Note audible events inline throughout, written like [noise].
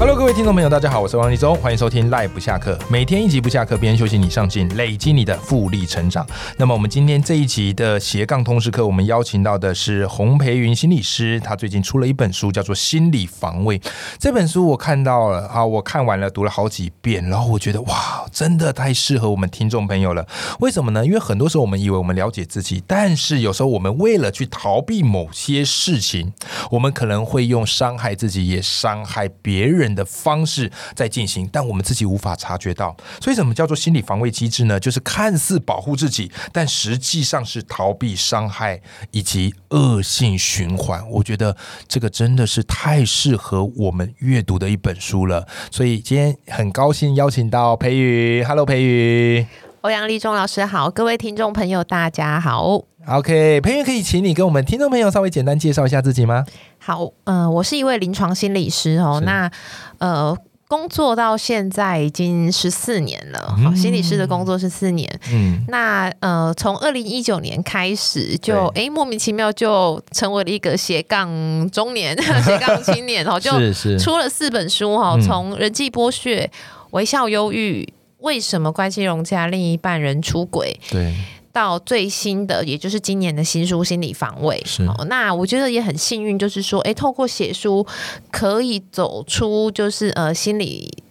Hello，各位听众朋友，大家好，我是王立忠，欢迎收听赖不下课，每天一集不下课，边休息你上进，累积你的复利成长。那么我们今天这一集的斜杠通识课，我们邀请到的是洪培云心理师，他最近出了一本书，叫做《心理防卫》。这本书我看到了啊，我看完了，读了好几遍，然后我觉得哇，真的太适合我们听众朋友了。为什么呢？因为很多时候我们以为我们了解自己，但是有时候我们为了去逃避某些事情，我们可能会用伤害自己也伤害别人。的方式在进行，但我们自己无法察觉到。所以，什么叫做心理防卫机制呢？就是看似保护自己，但实际上是逃避伤害以及恶性循环。我觉得这个真的是太适合我们阅读的一本书了。所以今天很高兴邀请到培宇，Hello，培宇，欧阳立中老师好，各位听众朋友大家好。OK，培云可以请你跟我们听众朋友稍微简单介绍一下自己吗？好，嗯，我是一位临床心理师哦。那呃，工作到现在已经十四年了。好，心理师的工作是四年。嗯，那呃，从二零一九年开始，就哎莫名其妙就成为了一个斜杠中年、[laughs] [laughs] 斜杠青年，然后就出了四本书哈。从人际剥削、微笑忧郁、为什么关系融洽、另一半人出轨，对。到最新的，也就是今年的新书《心理防卫》。是，那我觉得也很幸运，就是说，哎，透过写书可以走出，就是呃心理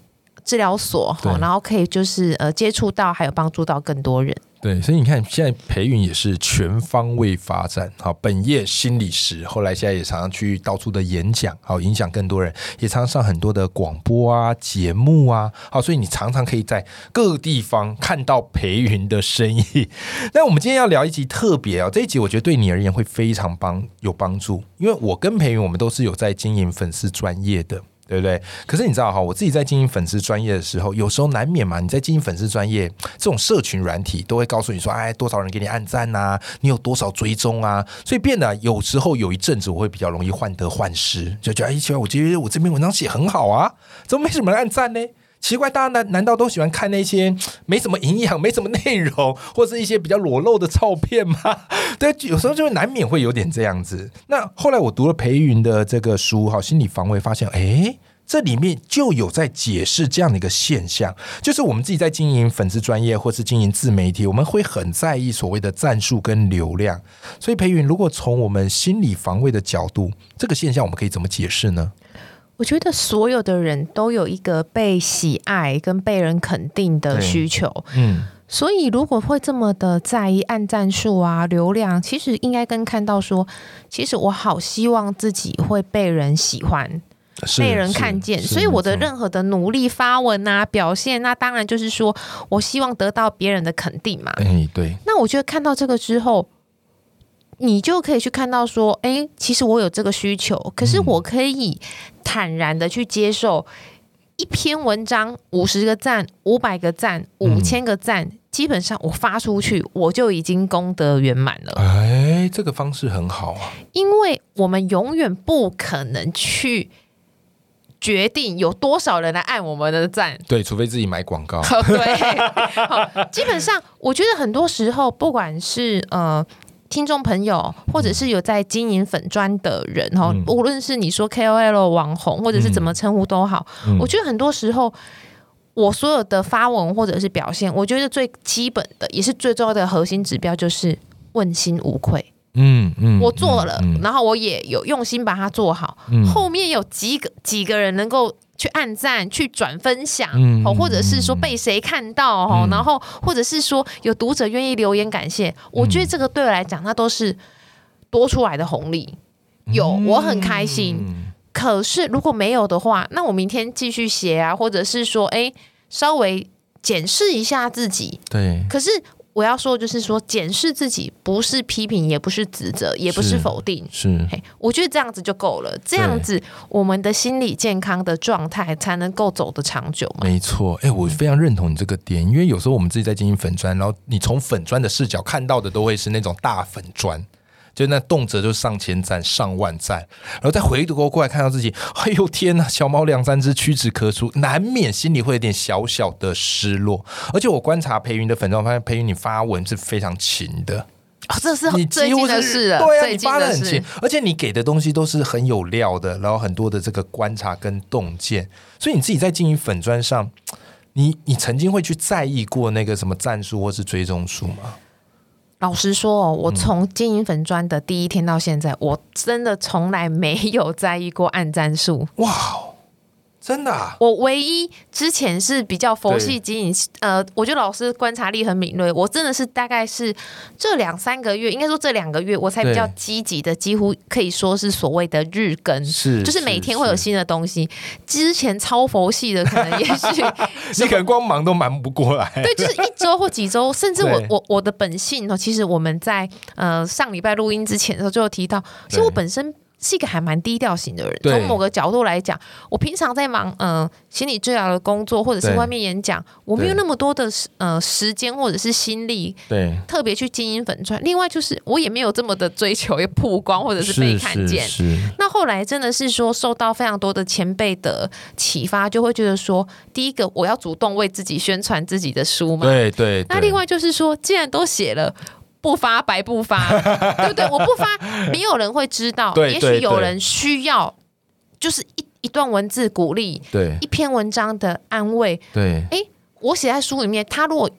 治疗所，然后可以就是呃接触到，还有帮助到更多人。对，所以你看，现在培云也是全方位发展。好，本业心理师，后来现在也常常去到处的演讲，好，影响更多人，也常常上很多的广播啊、节目啊。好，所以你常常可以在各个地方看到培云的生意。[laughs] 那我们今天要聊一集特别啊，这一集我觉得对你而言会非常帮有帮助，因为我跟培云我们都是有在经营粉丝专业的。对不对？可是你知道哈，我自己在经营粉丝专业的时候，有时候难免嘛。你在经营粉丝专业，这种社群软体都会告诉你说，哎，多少人给你按赞呐？你有多少追踪啊？所以变得有时候有一阵子，我会比较容易患得患失，就觉得哎，奇怪，我觉得我这篇文章写很好啊，怎么没什么人按赞呢？奇怪，大家难难道都喜欢看那些 [tsk] 没什么营养、没什么内容，或是一些比较裸露的照片吗？[laughs] 对，有时候就会难免会有点这样子。那后来我读了裴云的这个书，哈，心理防卫，发现，哎，这里面就有在解释这样的一个现象，就是我们自己在经营粉丝专业或是经营自媒体，我们会很在意所谓的战术跟流量。所以，裴云，如果从我们心理防卫的角度，这个现象我们可以怎么解释呢？我觉得所有的人都有一个被喜爱跟被人肯定的需求，嗯，所以如果会这么的在意按赞数啊、流量，其实应该跟看到说，其实我好希望自己会被人喜欢、被人看见，所以我的任何的努力发文啊、表现，那当然就是说我希望得到别人的肯定嘛。哎，对。那我觉得看到这个之后。你就可以去看到说，哎，其实我有这个需求，可是我可以坦然的去接受一篇文章五十个赞、五百个赞、五千个赞，基本上我发出去，我就已经功德圆满了。哎，这个方式很好啊，因为我们永远不可能去决定有多少人来按我们的赞，对，除非自己买广告。对，基本上我觉得很多时候，不管是呃。听众朋友，或者是有在经营粉砖的人哈，无论是你说 KOL 网红，或者是怎么称呼都好，我觉得很多时候，我所有的发文或者是表现，我觉得最基本的也是最重要的核心指标就是问心无愧。嗯嗯，我做了，然后我也有用心把它做好，后面有几个几个人能够。去按赞、去转分享，哦，或者是说被谁看到，哦，然后或者是说有读者愿意留言感谢，我觉得这个对我来讲，那都是多出来的红利。有我很开心，可是如果没有的话，那我明天继续写啊，或者是说，哎，稍微检视一下自己。对，可是。我要说，就是说，检视自己不是批评，也不是指责，也不是否定，是。我觉得这样子就够了，这样子我们的心理健康的状态才能够走得长久。没错，哎，我非常认同你这个点，因为有时候我们自己在进行粉砖，然后你从粉砖的视角看到的都会是那种大粉砖。就那动辄就上千赞、上万赞，然后再回头过来看到自己，哎呦天呐，小猫两三只屈指可数，难免心里会有点小小的失落。而且我观察裴云的粉妆，发现裴云你发文是非常勤的。哦，这是你最近的事了，对啊，你发的很勤，而且你给的东西都是很有料的，然后很多的这个观察跟洞见，所以你自己在经营粉砖上，你你曾经会去在意过那个什么赞数或是追踪数吗？老实说哦，我从经营粉砖的第一天到现在，我真的从来没有在意过按赞数。哇，真的、啊，我唯一之前是比较佛系经营，呃，我觉得老师观察力很敏锐。我真的是大概是这两三个月，应该说这两个月，我才比较积极的，几乎可以说是所谓的日更，是就是每天会有新的东西。之前超佛系的，可能也许 [laughs] 你可能光忙都忙不过来。[laughs] 对，就是一周或几周，甚至我我我的本性哦，其实我们在呃上礼拜录音之前的时候就有提到，其实我本身。是一个还蛮低调型的人，从某个角度来讲，我平常在忙呃心理治疗的工作，或者是外面演讲，我没有那么多的时呃时间或者是心力对，特别去经营粉钻。另外就是我也没有这么的追求曝光或者是被看见。是是那后来真的是说受到非常多的前辈的启发，就会觉得说，第一个我要主动为自己宣传自己的书嘛，对对。对那另外就是说，既然都写了。不发白不发，[laughs] 对不对？我不发，没有人会知道。也许有人需要，就是一一段文字鼓励，对一篇文章的安慰。对我写在书里面，他如果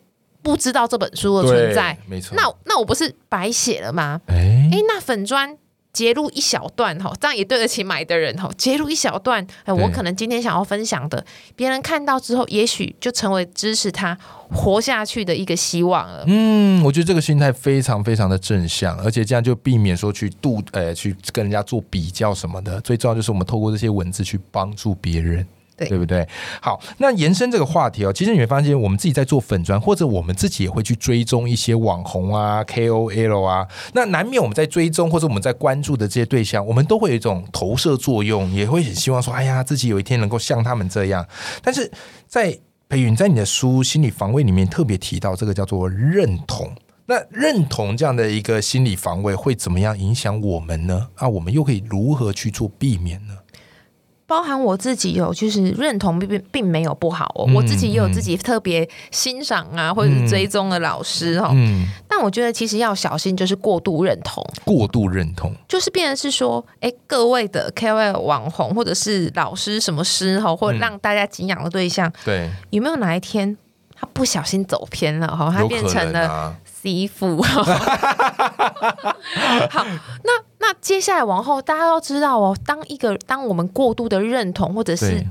不知道这本书的存在，没错。那那我不是白写了吗？哎哎，那粉砖截录一小段哈，这样也对得起买的人哈。截录一小段，哎，我可能今天想要分享的，别人看到之后，也许就成为支持他活下去的一个希望了。嗯，我觉得这个心态非常非常的正向，而且这样就避免说去度呃去跟人家做比较什么的。最重要就是我们透过这些文字去帮助别人。对不对？好，那延伸这个话题哦，其实你会发现，我们自己在做粉砖，或者我们自己也会去追踪一些网红啊、KOL 啊，那难免我们在追踪或者我们在关注的这些对象，我们都会有一种投射作用，也会很希望说，哎呀，自己有一天能够像他们这样。但是在裴云在你的书《心理防卫》里面特别提到这个叫做认同。那认同这样的一个心理防卫会怎么样影响我们呢？啊，我们又可以如何去做避免呢？包含我自己有，就是认同并并并没有不好哦，嗯我自己也有自己特别欣赏啊，或者是追踪的老师哦。嗯，但我觉得其实要小心，就是过度认同，过度认同，就是变成是说，哎，各位的 KOL 网红或者是老师什么师哈，或者让大家敬仰的对象，对，有没有哪一天他不小心走偏了哈，他变成了能啊，媳妇。好，那那接下来往后，大家都知道哦，当一个当我们过度的认同或者是对，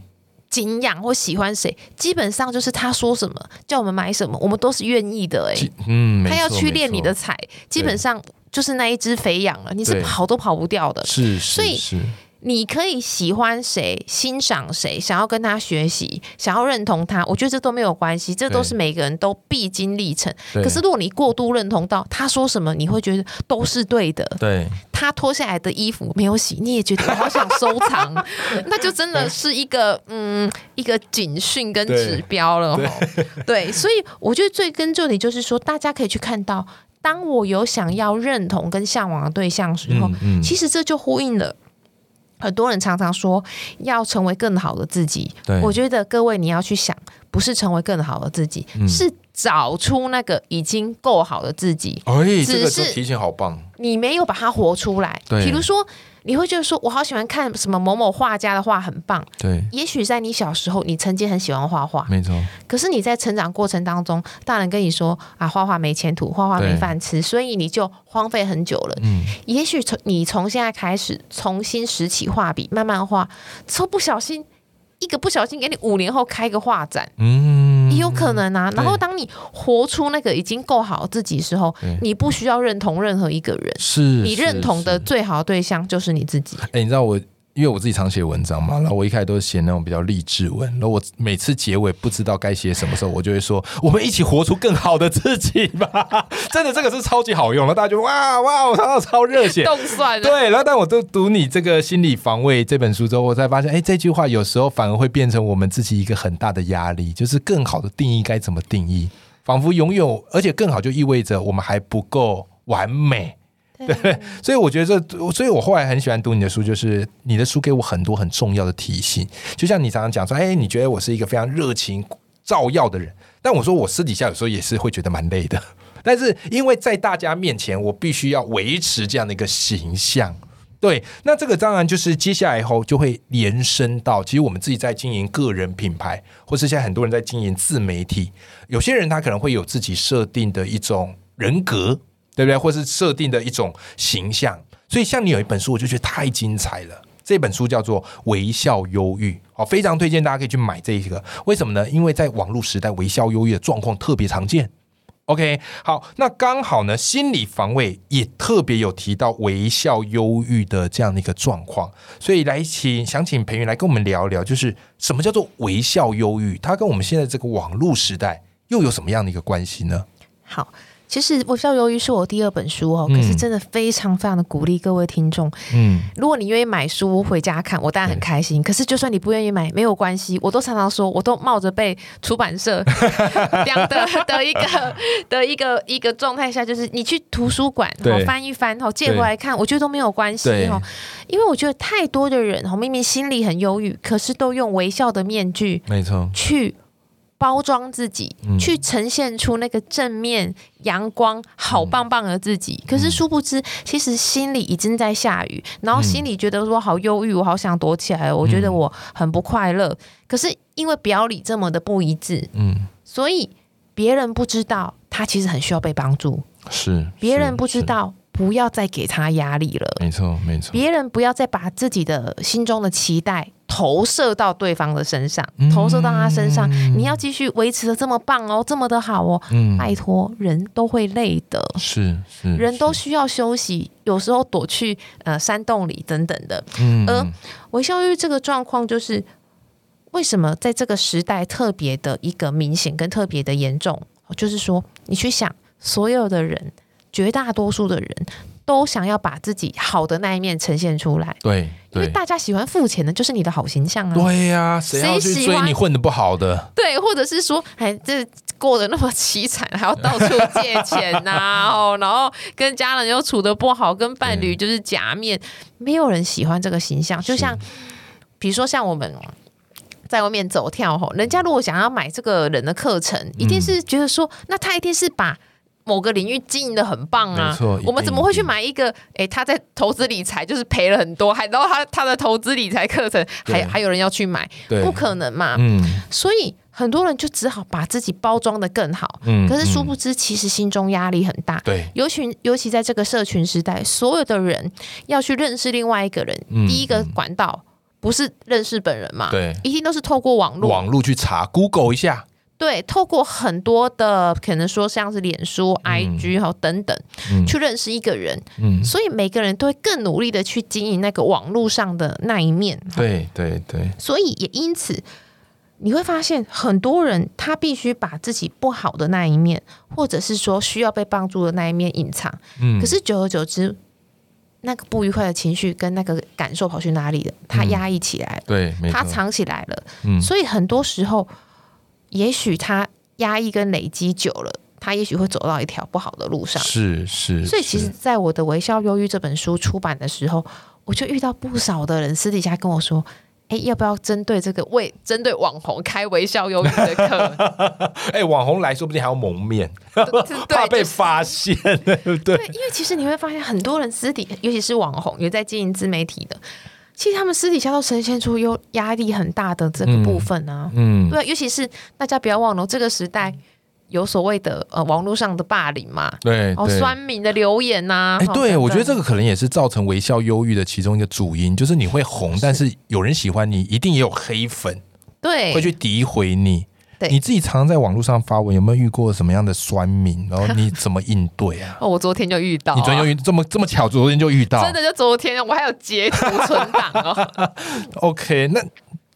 敬仰或喜欢谁，基本上就是他说什么叫我们买什么，我们都是愿意的哎。其嗯，他要去练你的，彩，基本上就是那一只肥羊了，你是跑都跑不掉的。是所以是是，你可以喜欢谁、欣赏谁，想要跟他学习，想要认同他，我觉得这都没有关系，这都是每个人都必经历程。可是如果你过度认同到他说什么，你会觉得都是对的。对他脱下来的衣服没有洗，你也觉得我好想收藏，[laughs] 那就真的是一个嗯一个警讯跟指标了哈。对，所以我觉得最根究底就是说，大家可以去看到，当我有想要认同跟向往的对象的时候，嗯嗯其实这就呼应了。很多人常常说要成为更好的自己，我觉得各位你要去想，不是成为更好的自己，嗯是找出那个已经够好的自己。哎，这只个就是提醒好棒，你没有把它活出来。对比如说，你会觉得说，我好喜欢看什么某某画家的画，很棒。对，也许在你小时候，你曾经很喜欢画画，没错，可是你在成长过程当中，大人跟你说啊，画画没前途，画画没饭吃，所以你就荒废很久了。嗯，也许从你从现在开始重新拾起画笔，慢慢画，之后不小心一个不小心给你五年后开个画展。嗯，也有可能啊，然后当你活出那个已经够好自己的时候，你不需要认同任何一个人，是你认同的最好的对象就是你自己。哎、你知道我，因为我自己常写文章嘛，然后我一开始都是写那种比较励志文，然后我每次结尾不知道该写什么时候，我就会说，我们一起活出更好的自己吧。[laughs] 真的，这个是超级好用，然后大家就哇哇，我超超热血。动算了，对，然后但我都读你这个心理防卫这本书之后，我才发现，哎，这句话有时候反而会变成我们自己一个很大的压力，就是更好的定义该怎么定义，仿佛拥有，而且更好就意味着我们还不够完美。对，所以我觉得这，所以我后来很喜欢读你的书，就是你的书给我很多很重要的提醒。就像你常常讲说，哎，你觉得我是一个非常热情照耀的人，但我说我私底下有时候也是会觉得蛮累的。但是因为在大家面前，我必须要维持这样的一个形象。对，那这个当然就是接下来以后就会延伸到，其实我们自己在经营个人品牌，或是现在很多人在经营自媒体，有些人他可能会有自己设定的一种人格，对不对？或是设定的一种形象。所以像你有一本书，我就觉得太精彩了。这本书叫做《微笑忧郁》，好，非常推荐大家可以去买这一个。为什么呢？因为在网络时代，微笑忧郁的状况特别常见。OK，好，那刚好呢，心理防卫也特别有提到微笑忧郁的这样的一个状况，所以来请想请培云来跟我们聊一聊，就是什么叫做微笑忧郁，它跟我们现在这个网络时代又有什么样的一个关系呢？好。其实《微笑由于》是我第二本书哦，可是真的非常非常的鼓励各位听众。嗯，如果你愿意买书回家看，我当然很开心。可是就算你不愿意买，没有关系，我都常常说，我都冒着被出版社 [laughs] 两的的一个 [laughs] 的一个一个状态下，就是你去图书馆翻一翻哈，借回来看，我觉得都没有关系哦。因为我觉得太多的人哈，明明心里很忧郁，可是都用微笑的面具，没错，去。包装自己，去呈现出那个正面、阳光、好棒棒的自己。可是殊不知，其实心里已经在下雨，然后心里觉得说好忧郁，我好想躲起来，我觉得我很不快乐。可是因为表里这么的不一致，嗯，所以别人不知道他其实很需要被帮助。是，别人不知道。不要再给他压力了。没错，没错。别人不要再把自己的心中的期待投射到对方的身上，投射到他身上。你要继续维持的这么棒哦，这么的好哦。嗯，拜托，人都会累的。是是，人都需要休息，有时候躲去呃山洞里等等的。嗯，而微笑欲这个状况，就是为什么在这个时代特别的一个明显跟特别的严重，就是说你去想所有的人。绝大多数的人都想要把自己好的那一面呈现出来，对，因为大家喜欢付钱的，就是你的好形象啊。对呀，谁要去追你混的不好的？对，或者是说，哎，这过得那么凄惨，还要到处借钱呐，[laughs] 哦，然后跟家人又处的不好，跟伴侣就是假面，没有人喜欢这个形象。就像，比如说像我们在外面走跳吼，人家如果想要买这个人的课程，一定是觉得说，那他一定是把。某个领域经营的很棒啊，我们怎么会去买一个？哎，他在投资理财就是赔了很多，还然后他他的投资理财课程还还有人要去买，不可能嘛。嗯，所以很多人就只好把自己包装的更好。嗯，可是殊不知，其实心中压力很大。对，尤其尤其在这个社群时代，所有的人要去认识另外一个人，第一个管道不是认识本人嘛？对，一定都是透过网络，网络去查，Google 一下。对，透过很多的可能说像是脸书、IG 哈等等，去认识一个人，嗯，所以每个人都会更努力的去经营那个网络上的那一面。对对对，所以也因此你会发现，很多人他必须把自己不好的那一面，或者是说需要被帮助的那一面隐藏。嗯，可是久而久之，那个不愉快的情绪跟那个感受跑去哪里了？他压抑起来了，对，他藏起来了。嗯，所以很多时候。也许他压抑跟累积久了，他也许会走到一条不好的路上。是是，所以其实，在我的《微笑忧郁》这本书出版的时候，我就遇到不少的人私底下跟我说：“哎，要不要针对这个为针对网红开微笑忧郁的课？” [laughs] 哎，网红来说不定还要蒙面，[laughs] 怕被发现，对不对？对，因为其实你会发现，很多人私底，尤其是网红，有在经营自媒体的。其实他们私底下都呈现出有压力很大的这个部分啊，嗯，对，尤其是大家不要忘了，这个时代有所谓的呃网络上的霸凌嘛，对，哦，酸民的留言呐，哎，对我觉得这个可能也是造成微笑忧郁的其中一个主因，就是你会红，但是有人喜欢你，一定也有黑粉，对，会去诋毁你。你自己常常在网络上发文，有没有遇过什么样的酸民？然后你怎么应对啊？[laughs] 哦，我昨天就遇到。你昨天就遇这么这么巧，昨天就遇到。真的就昨天，我还有截图存档哦。[laughs] OK，那。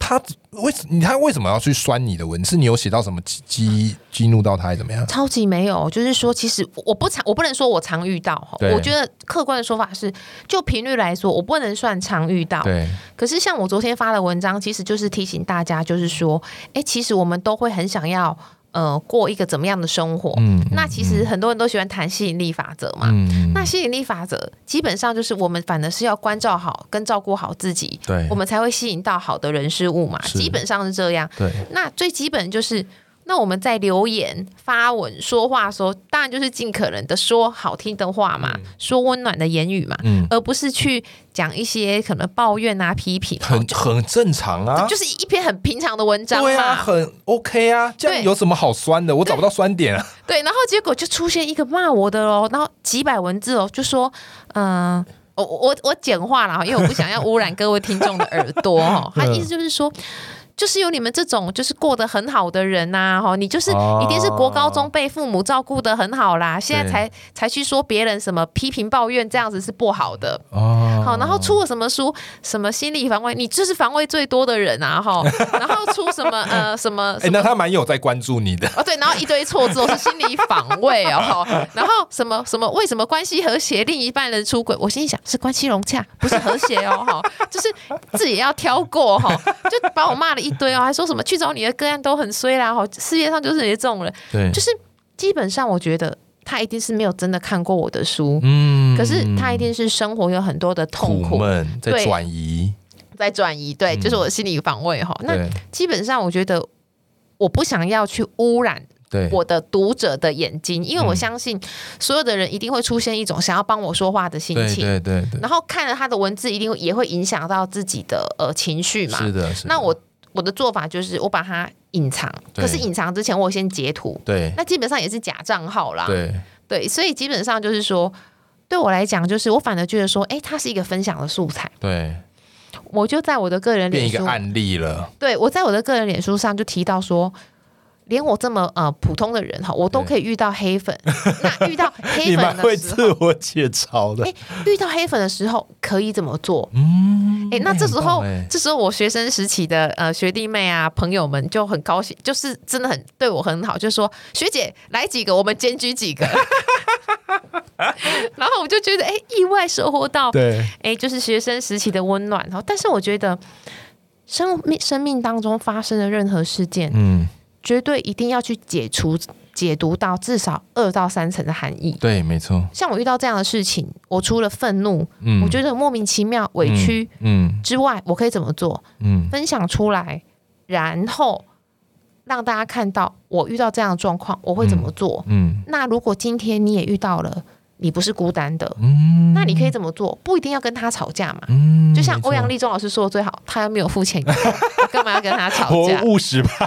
他为你他为什么要去酸你的文？是你有写到什么激激怒到他，还是怎么样？超级没有，就是说，其实我不常，我不能说我常遇到哈。我觉得客观的说法是，就频率来说，我不能算常遇到。对。可是像我昨天发的文章，其实就是提醒大家，就是说，哎，其实我们都会很想要。呃过一个怎么样的生活。嗯，那其实很多人都喜欢谈吸引力法则嘛。嗯，那吸引力法则基本上就是我们反而是要关照好跟照顾好自己，对我们才会吸引到好的人事物嘛。基本上是这样。对那最基本就是，那我们在留言、发文、说话的时候，当然就是尽可能的说好听的话嘛，说温暖的言语嘛，嗯，而不是去讲一些可能抱怨啊、批评，很很正常啊，就是一篇很平常的文章对啊，很 OK 啊，这样有什么好酸的？我找不到酸点啊。对，[laughs] 然后结果就出现一个骂我的哦，然后几百文字哦，就说，嗯、我我我简化了哈，因为我不想要污染各位听众的耳朵哈。[laughs] 他意思就是说。就是有你们这种就是过得很好的人呐、哈，你就是哦一定是国高中被父母照顾的很好啦，现在才才去说别人什么批评抱怨这样子是不好的。哦，好，然后出了什么书，什么心理防卫，你就是防卫最多的人啊，哈，[laughs] 然后出什么呃什么哎，那他蛮有在关注你的。哦，对，然后一堆错字都是心理防卫哦，哈 [laughs] 然后什么什么为什么关系和谐，另一半人出轨，我心里想是关系融洽，不是和谐哦，哈，就是自己要挑过哈，就把我骂了一堆哦，还说什么去找你的个案都很衰啦，哈，世界上就是你这种人，对，就是基本上我觉得他一定是没有真的看过我的书，嗯。可是他一定是生活有很多的痛苦苦在对。转移。在转移，对，就是我的心理防卫哈，那基本上我觉得我不想要去污染。对，我的读者的眼睛，因为我嗯。相信所有的人一定会出现一种想要帮我说话的心情，对对对，然后看了他的文字，一定也会影响到自己的呃情绪嘛。是的，是的。那我我的做法就是我把它隐藏，可是隐藏之前我先截图，对那基本上也是假账号啦。对对所以基本上就是说。对我来讲，就是我反而觉得说，哎，它是一个分享的素材，对，我就在我的个人脸书变一个，案例了。对我在我的个人脸书上就提到说，连我这么呃普通的人哈，我都可以遇到黑粉。[laughs] 那遇到黑粉的时候，自我解嘲的哎。遇到黑粉的时候可以怎么做？嗯，哎，那这时候这时候我学生时期的呃学弟妹啊朋友们就很高兴，就是真的很对我很好，就说学姐来几个，我们检举几个。然后我就觉得，哎，意外收获到对哎，就是学生时期的温暖。然后，但是我觉得生命生命当中发生的任何事件，嗯，绝对一定要去解除、解读到至少二到三层的含义。对，没错。像我遇到这样的事情，我除了愤怒，嗯，我觉得莫名其妙、委屈嗯之外，我可以怎么做？嗯分享出来，然后让大家看到我遇到这样的状况，我会怎么做？嗯那如果今天你也遇到了，你不是孤单的，嗯，那你可以怎么做？不一定要跟他吵架嘛。嗯，就像欧阳立中老师说的最好，他又没有付钱 [laughs] 干嘛要跟他吵架？务实派，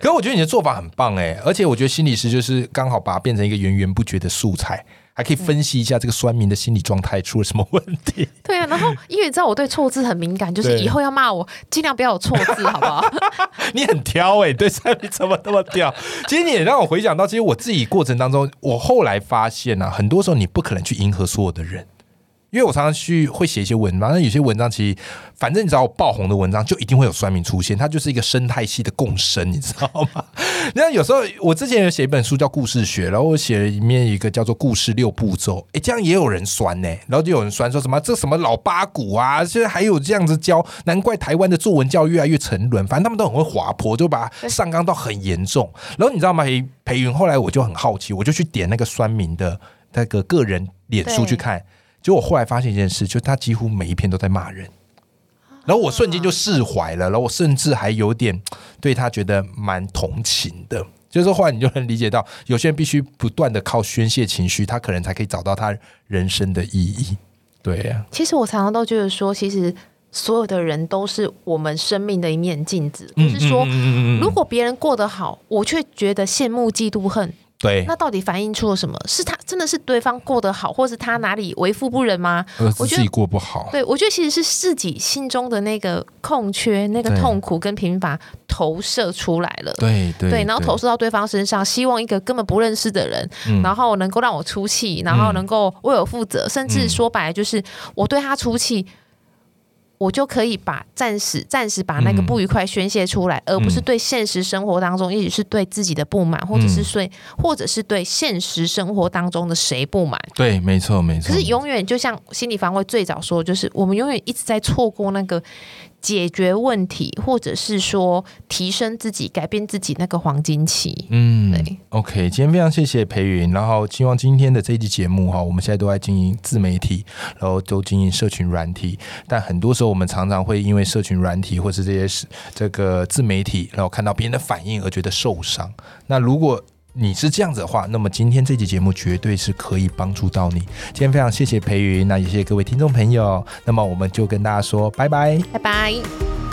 可是我觉得你的做法很棒哎，而且我觉得心理师就是刚好把它变成一个源源不绝的素材，还可以分析一下这个酸民的心理状态出了什么问题。[laughs] 对啊，然后因为你知道我对错字很敏感，就是以后要骂我尽量不要有错字，好不好？[laughs] 你很挑哎、对酸民怎么那么挑？其实你也让我回想到，其实我自己过程当中，我后来发现啊，很多时候你不可能去迎合所有的人。因为我常常去会写一些文章，那有些文章其实，反正你只要有爆红的文章，就一定会有酸民出现，它就是一个生态系的共生，你知道吗？[laughs] 那有时候我之前有写一本书叫《故事学》，然后我写了里面一个叫做“故事六步骤”，诶，这样也有人酸呢、然后就有人酸说什么这什么老八股啊，现在还有这样子教，难怪台湾的作文教育越来越沉沦，反正他们都很会滑坡，就把它上纲到很严重。然后你知道吗？裴裴云后来我就很好奇，我就去点那个酸民的那个个人脸书去看。结果我后来发现一件事，就他几乎每一篇都在骂人，然后我瞬间就释怀了，然后我甚至还有点对他觉得蛮同情的。就是说，后来你就能理解到，有些人必须不断的靠宣泄情绪，他可能才可以找到他人生的意义。对呀、其实我常常都觉得说，其实所有的人都是我们生命的一面镜子，就是说。嗯嗯如果别人过得好，我却觉得羡慕、嫉妒、恨，对，那到底反映出了什么？是他真的是对方过得好，或是他哪里为富不仁吗？我觉得自己过不好，对，我觉得其实是自己心中的那个空缺、那个痛苦跟贫乏投射出来了。对对对，然后投射到对方身上，希望一个根本不认识的人，嗯。然后能够让我出气，然后能够为我负责，甚至嗯。说白了就是我对他出气，我就可以把暂时暂时把那个嗯不愉快宣泄出来，而不是对现实生活当中，也许是对自己的不满，或者是对，或者是对现实生活当中的谁不满。对，没错没错。可是永远就像心理防卫最早说，就是我们永远一直在错过那个解决问题，或者是说提升自己、改变自己那个黄金期。嗯对，OK，今天非常谢谢裴云，然后希望今天的这一期节目哈，我们现在都在经营自媒体，然后都经营社群软体，但很多时候我们常常会因为社群软体或是这些是这个自媒体，然后看到别人的反应而觉得受伤。那如果你是这样子的话，那么今天这期节目绝对是可以帮助到你。今天非常谢谢培云，那也谢谢各位听众朋友，那么我们就跟大家说拜拜。拜拜。